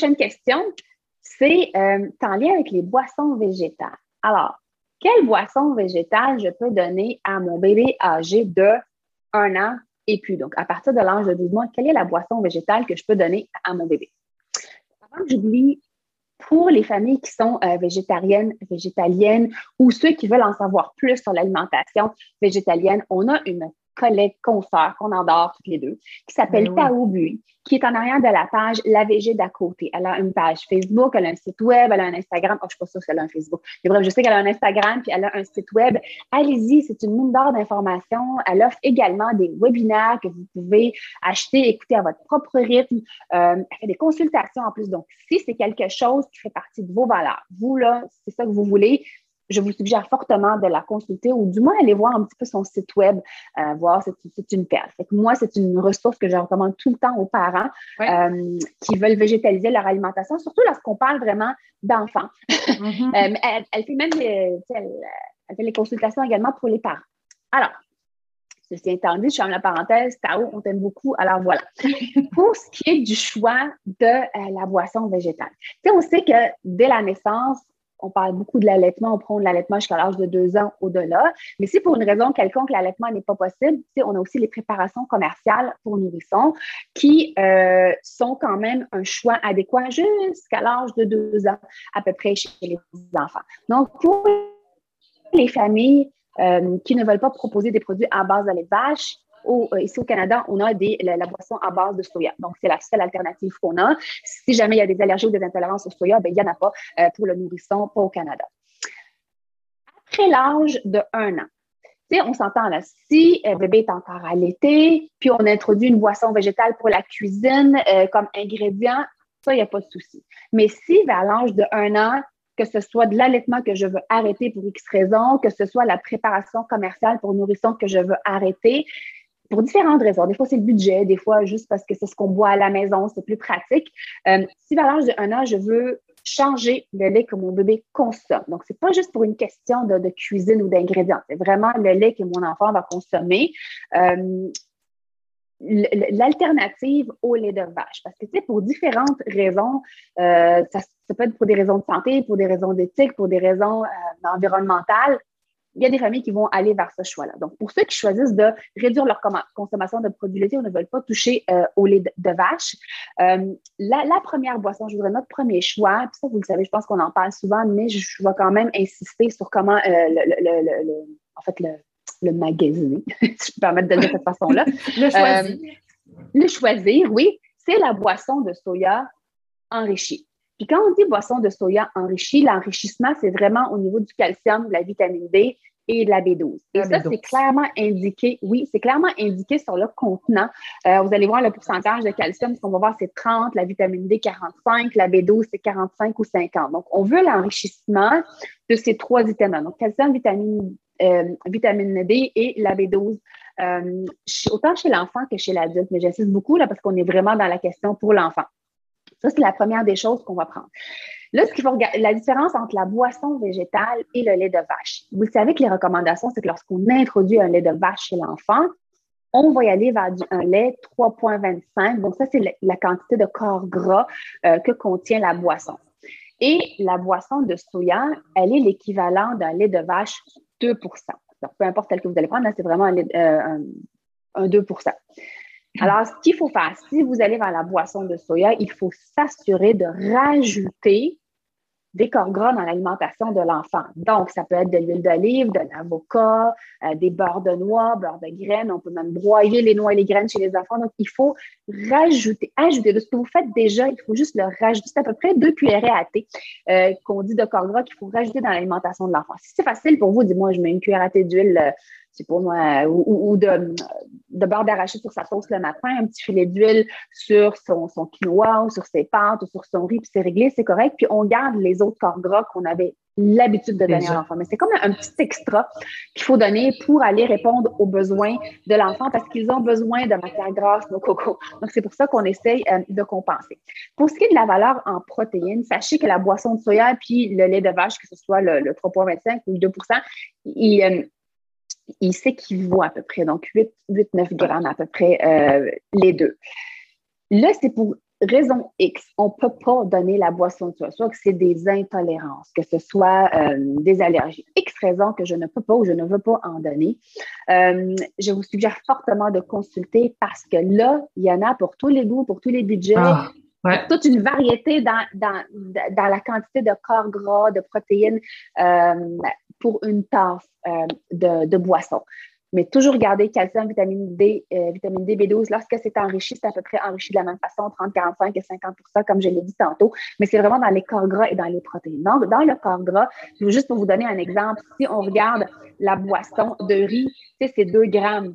prochaine question, c'est euh, en lien avec les boissons végétales. Alors, quelle boisson végétale je peux donner à mon bébé âgé de un an et plus? Donc, à partir de l'âge de 12 mois, quelle est la boisson végétale que je peux donner à mon bébé? Avant que j'oublie, pour les familles qui sont euh, végétariennes, végétaliennes ou ceux qui veulent en savoir plus sur l'alimentation végétalienne, on a une collègue, consoeur qu'on adore toutes les deux, qui s'appelle ben Tao Bui, qui est en arrière de la page La VG d'à côté. Elle a une page Facebook, elle a un site web, elle a un Instagram. Oh, je ne suis pas sûre qu'elle a un Facebook. Mais bref, je sais qu'elle a un Instagram, puis elle a un site web. Allez-y, c'est une mine d'or d'informations. Elle offre également des webinaires que vous pouvez acheter, écouter à votre propre rythme. Euh, elle fait des consultations en plus. Donc, si c'est quelque chose qui fait partie de vos valeurs, vous, là, c'est ça que vous voulez, je vous suggère fortement de la consulter ou du moins aller voir un petit peu son site web, euh, voir c'est, c'est une perle. Fait que moi, c'est une ressource que je recommande tout le temps aux parents euh, qui veulent végétaliser leur alimentation, surtout lorsqu'on parle vraiment d'enfants. Mm-hmm. Euh, elle, fait même les, elle, fait les consultations également pour les parents. Alors, Ceci étant dit, je ferme la parenthèse. Tao, on t'aime beaucoup. Alors voilà. Pour ce qui est du choix de la boisson végétale, on sait que dès la naissance, on parle beaucoup de l'allaitement, on prend de l'allaitement jusqu'à l'âge de deux ans au-delà. Mais si pour une raison quelconque l'allaitement n'est pas possible, on a aussi les préparations commerciales pour nourrissons qui euh, sont quand même un choix adéquat jusqu'à l'âge de deux ans à peu près chez les enfants. Donc, pour les familles euh, qui ne veulent pas proposer des produits à base de euh, ici au Canada, on a des, la, boisson à base de soya. Donc, c'est la seule alternative qu'on a. Si jamais il y a des allergies ou des intolérances au soya, ben, il n'y en a pas euh, pour le nourrisson, pas au Canada. Après l'âge de un an, on s'entend là, si le bébé est encore allaité, puis on introduit une boisson végétale pour la cuisine euh, comme ingrédient, ça, il n'y a pas de souci. Mais si vers l'âge de un an, que ce soit de l'allaitement que je veux arrêter pour X raisons, que ce soit la préparation commerciale pour nourrisson que je veux arrêter, pour différentes raisons. Des fois, c'est le budget, des fois, juste parce que c'est ce qu'on boit à la maison, c'est plus pratique. Euh, si vers l'âge de un an, je veux changer le lait que mon bébé consomme. Donc, c'est pas juste pour une question de, cuisine ou d'ingrédients, c'est vraiment le lait que mon enfant va consommer. Euh, l'alternative au lait de vache. Parce que, tu sais, pour différentes raisons, euh, ça, peut être pour des raisons de santé, pour des raisons d'éthique, pour des raisons environnementales, il y a des familles qui vont aller vers ce choix-là. Donc, pour ceux qui choisissent de réduire leur consommation de produits laitiers ou ne veulent pas toucher euh, au lait de, vache, euh, la, première boisson, je voudrais notre premier choix, puis ça, vous le savez, je pense qu'on en parle souvent, mais je, vais quand même insister sur comment euh, le, en fait, le, le magasiner, si je peux permettre de dire de cette façon-là. le choisir. le choisir, oui, c'est la boisson de soya enrichie. Puis quand on dit boisson de soya enrichie, l'enrichissement, c'est vraiment au niveau du calcium, de la vitamine D et de la B12. Et ça, c'est clairement indiqué, oui, c'est clairement indiqué sur le contenant. Euh, vous allez voir le pourcentage de calcium, ce qu'on va voir, c'est 30, la vitamine D 45, la B12, c'est 45 ou 50. Donc, on veut l'enrichissement de ces trois vitamines. Donc, calcium, vitamine, euh, vitamine D et la B12. Euh, autant chez l'enfant que chez l'adulte, mais j'insiste beaucoup là parce qu'on est vraiment dans la question pour l'enfant. Ça, c'est la première des choses qu'on va prendre. Là, ce qu'il faut regarder, la différence entre la boisson végétale et le lait de vache. Vous savez que les recommandations, c'est que lorsqu'on introduit un lait de vache chez l'enfant, on va y aller vers un lait 3,25. Donc, ça, c'est la, quantité de corps gras euh, que contient la boisson. Et la boisson de soya, elle est l'équivalent d'un lait de vache 2% Donc, peu importe celle que vous allez prendre, c'est vraiment un, un 2 alors, ce qu'il faut faire, si vous allez vers la boisson de soya, il faut s'assurer de rajouter des corps gras dans l'alimentation de l'enfant. Donc, ça peut être de l'huile d'olive, de l'avocat, euh, des beurres de noix, beurre de graines. On peut même broyer les noix et les graines chez les enfants. Donc, il faut rajouter, ajouter de ce que vous faites déjà, il faut juste le rajouter. C'est à peu près deux cuillerées à thé euh, qu'on dit de corps gras qu'il faut rajouter dans l'alimentation de l'enfant. Si c'est facile pour vous, dis-moi, je mets une cuillère à thé d'huile euh, c'est pour moi, ou, de, de beurre d'arachide sur sa toast le matin, un petit filet d'huile sur son, son quinoa ou sur ses pâtes ou sur son riz, puis c'est réglé, c'est correct. Puis on garde les autres corps gras qu'on avait l'habitude de donner à l'enfant. Mais c'est comme un, petit extra qu'il faut donner pour aller répondre aux besoins de l'enfant parce qu'ils ont besoin de matière grasse, nos cocos. Donc, c'est pour ça qu'on essaye euh, de compenser. Pour ce qui est de la valeur en protéines, sachez que la boisson de soya puis le lait de vache, que ce soit le, 3,25 ou le 2% il, euh, il s'équivaut à peu près, donc 8-9 grammes à peu près euh, les deux. Là, c'est pour raison X. On ne peut pas donner la boisson de soya, soit que c'est des intolérances, que ce soit euh, des allergies. X raisons que je ne peux pas ou je ne veux pas en donner. Euh, je vous suggère fortement de consulter parce que là, il y en a pour tous les goûts, pour tous les budgets. Ah, toute une variété dans, dans, dans, la quantité de corps gras, de protéines pour une tasse euh, de, boisson. Mais toujours garder calcium, vitamine D, euh, vitamine D, B12. Lorsque c'est enrichi, c'est à peu près enrichi de la même façon, 30, 45 et 50% comme je l'ai dit tantôt. Mais c'est vraiment dans les corps gras et dans les protéines. Donc, dans le corps gras, juste pour vous donner un exemple, si on regarde la boisson de riz, c'est 2 grammes.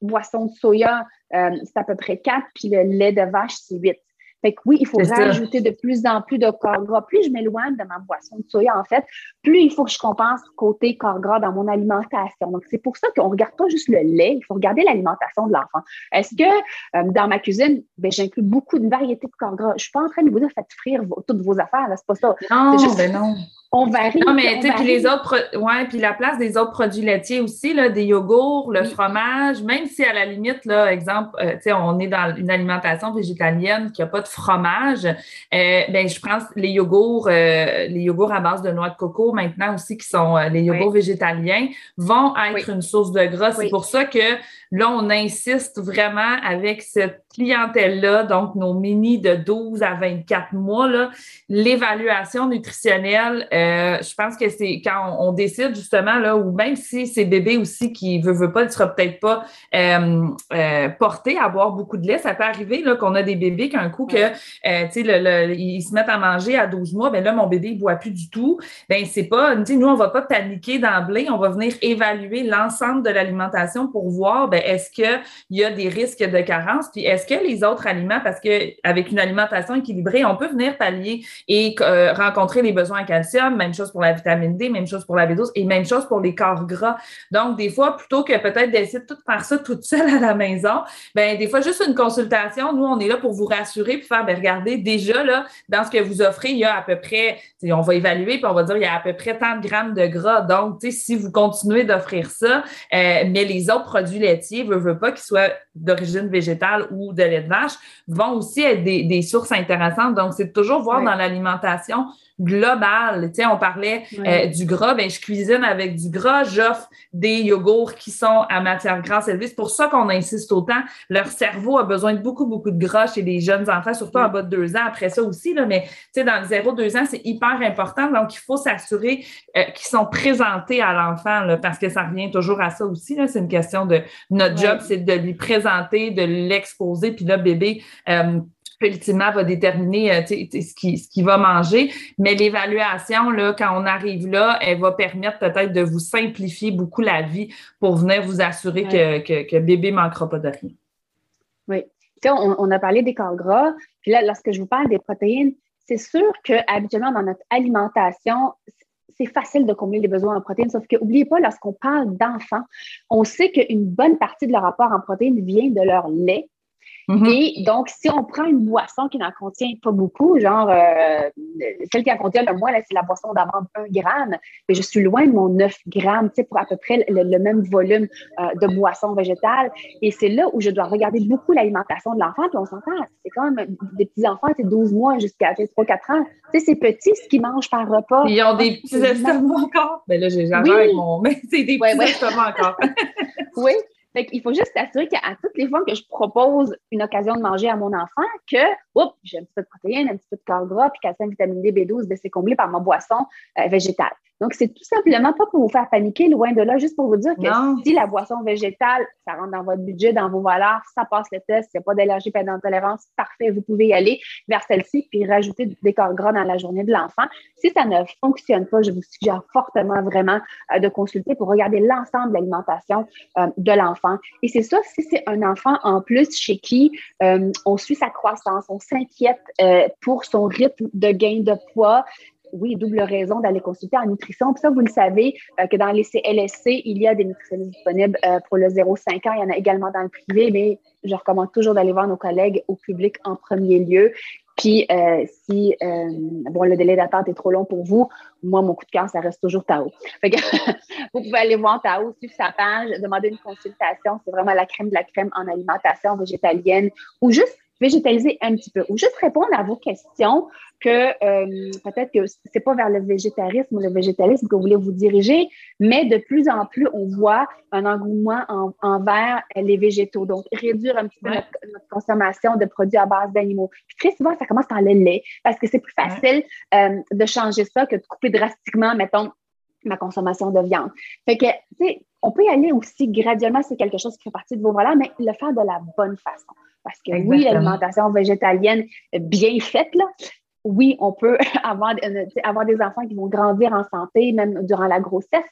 Boisson de soya, euh, c'est à peu près 4, puis le lait de vache, c'est 8. Fait que oui, il faut rajouter de plus en plus de corps gras. Plus je m'éloigne de ma boisson de soya, en fait, plus il faut que je compense côté corps gras dans mon alimentation. Donc, c'est pour ça qu'on ne regarde pas juste le lait, il faut regarder l'alimentation de l'enfant. Est-ce que euh, dans ma cuisine, ben, j'inclus beaucoup de variétés de corps gras? Je ne suis pas en train de vous dire faites frire toutes vos affaires, c'est pas ça. Non, juste... ben non on varie. Non, mais tu sais, puis les autres, ouais, puis la place des autres produits laitiers aussi, là, des yogourts, le fromage, même si à la limite, là, exemple, euh, tu sais, on est dans une alimentation végétalienne qui n'a pas de fromage, euh, ben, je prends les yogourts, euh, les yogourts à base de noix de coco maintenant aussi, qui sont les yogourts végétaliens, vont être une source de gras. C'est pour ça que là, on insiste vraiment avec cette clientèle-là, donc nos mini de 12 à 24 mois, l'évaluation nutritionnelle, euh, je pense que c'est quand on, décide justement, là, ou même si c'est bébé aussi qui veut, veut pas, ne sera peut-être pas euh, euh, porté à boire beaucoup de lait, ça peut arriver qu'on a des bébés qu'un coup que, le, ils se mettent à manger à 12 mois, ben là, mon bébé, il boit plus du tout. Ben, c'est pas, nous, on va pas paniquer d'emblée, on va venir évaluer l'ensemble de l'alimentation pour voir, ben, est-ce qu'il y a des risques de carence, puis est-ce que les autres aliments, parce qu'avec une alimentation équilibrée, on peut venir pallier et rencontrer les besoins en calcium, même chose pour la vitamine D, même chose pour la B12 et même chose pour les corps gras. Donc, des fois, plutôt que peut-être d'essayer de tout faire ça toute seule à la maison, ben des fois, juste une consultation, nous, on est là pour vous rassurer puis faire, ben regardez, déjà, là, dans ce que vous offrez, il y a à peu près, on va évaluer puis on va dire, il y a à peu près tant de grammes de gras. Donc, si vous continuez d'offrir ça, euh, mais les autres produits laitiers, veut, veut pas qu'ils soient d'origine végétale ou de lait de vache, vont aussi être des, des sources intéressantes. Donc, c'est toujours voir dans l'alimentation global. Tu sais, on parlait euh, du gras, ben je cuisine avec du gras, j'offre des yogourts qui sont à matière grasse élevée. C'est pour ça qu'on insiste autant. Leur cerveau a besoin de beaucoup, beaucoup de gras chez les jeunes enfants, surtout en bas de deux ans. Après ça aussi, là, mais tu sais, dans le 0-2 ans, c'est hyper important. Donc, il faut s'assurer euh, qu'ils sont présentés à l'enfant, parce que ça revient toujours à ça aussi. C'est une question de notre job, c'est de lui présenter, de l'exposer, puis là, bébé. Euh, ultimement va déterminer euh, ce qu'il qui va manger. Mais l'évaluation, là, quand on arrive là, elle va permettre peut-être de vous simplifier beaucoup la vie pour venir vous assurer que, que, que, bébé ne manquera pas de rien. Oui. On, on, a parlé des corps gras. Puis là, lorsque je vous parle des protéines, c'est sûr qu'habituellement, dans notre alimentation, c'est facile de combler les besoins en protéines, sauf que n'oubliez pas, lorsqu'on parle d'enfants, on sait qu'une bonne partie de leur apport en protéines vient de leur lait Mhm. Et donc, si on prend une boisson qui n'en contient pas beaucoup, genre euh, celle qui en contient le moins, c'est la boisson d'amande 1 gramme, mais je suis loin de mon 9 grammes, tu sais, pour à peu près le, même volume euh, de boisson végétale. Et c'est là où je dois regarder beaucoup l'alimentation de l'enfant. Puis on s'entend, c'est quand même des petits-enfants, c'est 12 mois jusqu'à 3-4 ans. Tu sais, c'est petit ce qu'ils mangent par repas. Ils ont des petits estomacs encore. Mais ben là, j'ai oui. avec mon... Mais c'est des petits estomacs encore. oui. Fait qu'il faut juste s'assurer qu'à toutes les fois que je propose une occasion de manger à mon enfant, que, j'ai un petit peu de protéines, un petit peu de corps gras, puis calcium, vitamine D, B12, ben, c'est comblé par ma boisson euh, végétale. Donc, c'est tout simplement pas pour vous faire paniquer, loin de là, juste pour vous dire que si la boisson végétale, ça rentre dans votre budget, dans vos valeurs, ça passe le test, il n'y a pas d'allergie, pas d'intolérance, parfait, vous pouvez y aller vers celle-ci, puis rajouter des corps gras dans la journée de l'enfant. Si ça ne fonctionne pas, je vous suggère fortement vraiment euh, de consulter pour regarder l'ensemble de l'alimentation euh, de l'enfant. Et c'est ça, si c'est un enfant en plus chez qui euh, on suit sa croissance, on s'inquiète pour son rythme de gain de poids, oui, double raison d'aller consulter en nutrition. Puis ça, vous le savez, euh, que dans les CLSC, il y a des nutritionnistes disponibles euh, pour le 0-5 ans. Il y en a également dans le privé, mais je recommande toujours d'aller voir nos collègues au public en premier lieu. Puis, euh, si bon, le délai d'attente est trop long pour vous, moi, mon coup de cœur, ça reste toujours Tao. vous pouvez aller voir Tao, suivre sa page, demander une consultation. C'est vraiment la crème de la crème en alimentation végétalienne ou juste végétaliser un petit peu ou juste répondre à vos questions que euh, peut-être que c'est pas vers le végétarisme ou le végétalisme que vous voulez vous diriger, mais de plus en plus, on voit un engouement envers les végétaux. Donc, réduire un petit peu notre, consommation de produits à base d'animaux. très souvent, ça commence par le lait parce que c'est plus facile euh, de changer ça que de couper drastiquement, mettons, ma consommation de viande. Fait que, tu sais, on peut y aller aussi graduellement, c'est quelque chose qui fait partie de vos valeurs, mais le faire de la bonne façon. Parce que oui, l'alimentation végétalienne bien faite, là, oui, on peut avoir, euh, avoir des enfants qui vont grandir en santé, même durant la grossesse.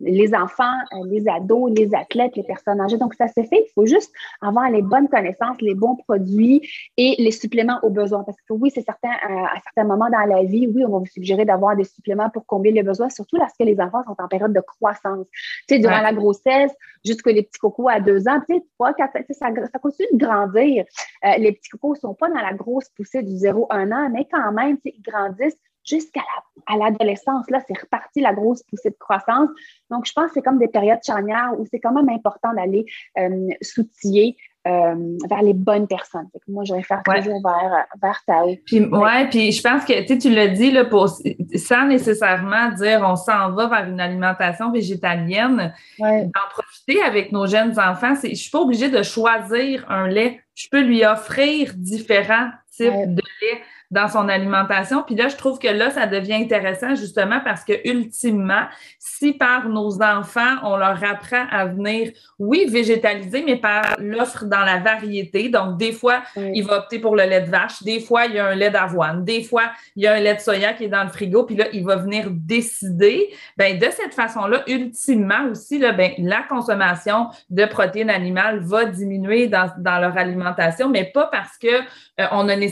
Les enfants, euh, les ados, les athlètes, les personnes âgées. Donc, ça se fait. Il faut juste avoir les bonnes connaissances, les bons produits et les suppléments aux besoins. Parce que oui, c'est certain, euh, à, certains moments dans la vie, oui, on va vous suggérer d'avoir des suppléments pour combler les besoins, surtout lorsque les enfants sont en période de croissance. Tu sais, durant la grossesse, jusque les petits cocos à deux ans, tu sais, trois, quatre, ça, ça continue de grandir. les petits cocos ne sont pas dans la grosse poussée du 0-1 an, mais quand même, même, ils grandissent jusqu'à l'adolescence. là, c'est reparti la grosse poussée de croissance. Donc, je pense que c'est comme des périodes charnières où c'est quand même important d'aller euh, s'outiller euh, vers les bonnes personnes. moi, je réfère toujours vers, vers Tao. Puis, ouais, puis je pense que tu l'as dit, là, pour, sans nécessairement dire on s'en va vers une alimentation végétalienne, d'en profiter avec nos jeunes enfants. Je ne suis pas obligée de choisir un lait. Je peux lui offrir différents types de lait dans son alimentation. Puis là, je trouve que là, ça devient intéressant justement parce que ultimement, si par nos enfants, on leur apprend à venir, oui, végétaliser, mais par l'offre dans la variété. Donc, des fois, il va opter pour le lait de vache. Des fois, il y a un lait d'avoine. Des fois, il y a un lait de soya qui est dans le frigo. Puis là, il va venir décider. Ben, de cette façon-là, ultimement aussi, là, ben, la consommation de protéines animales va diminuer dans, dans leur alimentation, mais pas parce que euh, on a nécessairement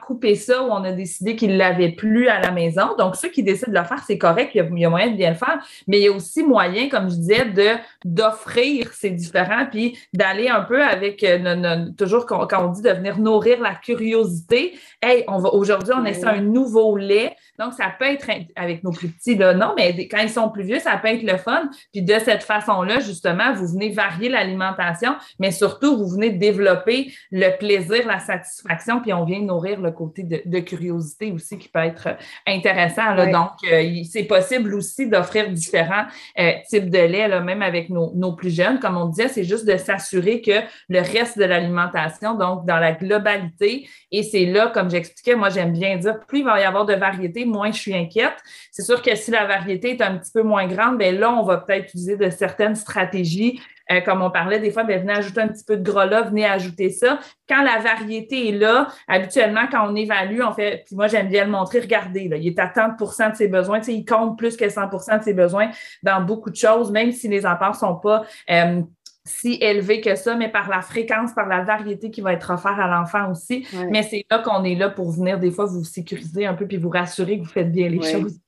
coupé ça où on a décidé qu'il ne l'avait plus à la maison. Donc, ceux qui décident de le faire, c'est correct, il y, a, moyen de bien le faire, mais il y a aussi moyen, comme je disais, de d'offrir ces différents, puis d'aller un peu avec, euh, toujours quand, on dit de venir nourrir la curiosité. Hey, on va aujourd'hui, on essaie un nouveau lait. Donc, ça peut être avec nos plus petits, là, non, mais quand ils sont plus vieux, ça peut être le fun. Puis de cette façon-là, justement, vous venez varier l'alimentation, mais surtout, vous venez développer le plaisir, la satisfaction, puis on vient nourrir le côté de, de curiosité aussi qui peut être intéressant. Donc, euh, c'est possible aussi d'offrir différents euh, types de lait, là, même avec nos, nos, plus jeunes. Comme on disait, c'est juste de s'assurer que le reste de l'alimentation, donc dans la globalité, et c'est là, comme j'expliquais, moi j'aime bien dire, plus il va y avoir de variété, moins je suis inquiète. C'est sûr que si la variété est un petit peu moins grande, bien là, on va peut-être utiliser de certaines stratégies euh, comme on parlait des fois, bien, venez ajouter un petit peu de gras là, venez ajouter ça. Quand la variété est là, habituellement, quand on évalue, on fait, puis moi j'aime bien le montrer, regardez, là, il est à 30% de ses besoins, tu sais, il compte plus que 100% de ses besoins dans beaucoup de choses, même si les apports sont pas euh, si élevés que ça, mais par la fréquence, par la variété qui va être offerte à l'enfant aussi. Mais c'est là qu'on est là pour venir des fois vous sécuriser un peu puis vous rassurer que vous faites bien les choses.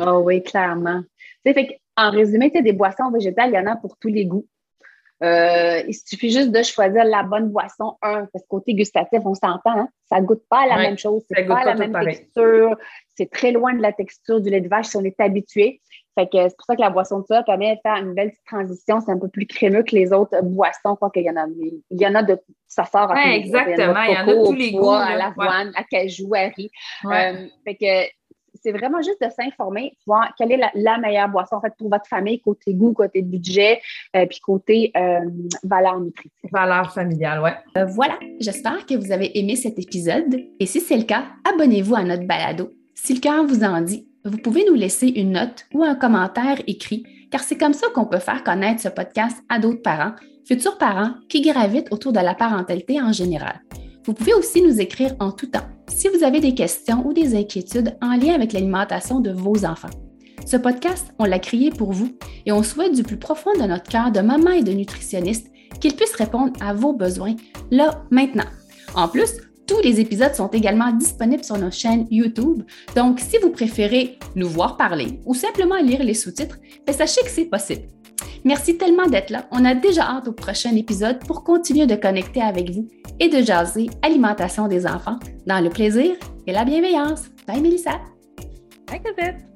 oh oui, clairement. Fait en résumé, des boissons végétales, il y en a pour tous les goûts. Euh, il suffit juste de choisir la bonne boisson, un, parce que côté gustatif, on s'entend, hein, ça ne goûte pas la même chose, c'est pas, la même texture, c'est très loin de la texture du lait de vache si on est habitué. Fait que c'est pour ça que la boisson de soie permet de faire une belle transition. C'est un peu plus crémeux que les autres boissons. Quoi qu'il y en a, il y en a de, ça sort ouais, exactement. Il y, en a tous les goûts. À l'avoine, à cajou, à riz. Euh, fait que c'est vraiment juste de s'informer, voir quelle est la, meilleure boisson en fait pour votre famille, côté goût, côté budget, euh, puis côté euh, valeur nutritive. Valeur familiale, ouais. Euh, voilà, j'espère que vous avez aimé cet épisode. Et si c'est le cas, abonnez-vous à notre balado. Si le cœur vous en dit, vous pouvez nous laisser une note ou un commentaire écrit, car c'est comme ça qu'on peut faire connaître ce podcast à d'autres parents, futurs parents qui gravitent autour de la parentalité en général. Vous pouvez aussi nous écrire en tout temps si vous avez des questions ou des inquiétudes en lien avec l'alimentation de vos enfants. Ce podcast, on l'a créé pour vous et on souhaite du plus profond de notre cœur de maman et de nutritionniste qu'il puisse répondre à vos besoins là, maintenant. En plus, tous les épisodes sont également disponibles sur nos chaînes YouTube, donc si vous préférez nous voir parler ou simplement lire les sous-titres, ben, sachez que c'est possible. Merci tellement d'être là. On a déjà hâte au prochain épisode pour continuer de connecter avec vous et de jaser alimentation des enfants dans le plaisir et la bienveillance. Bye Mélissa. Bye Cosette.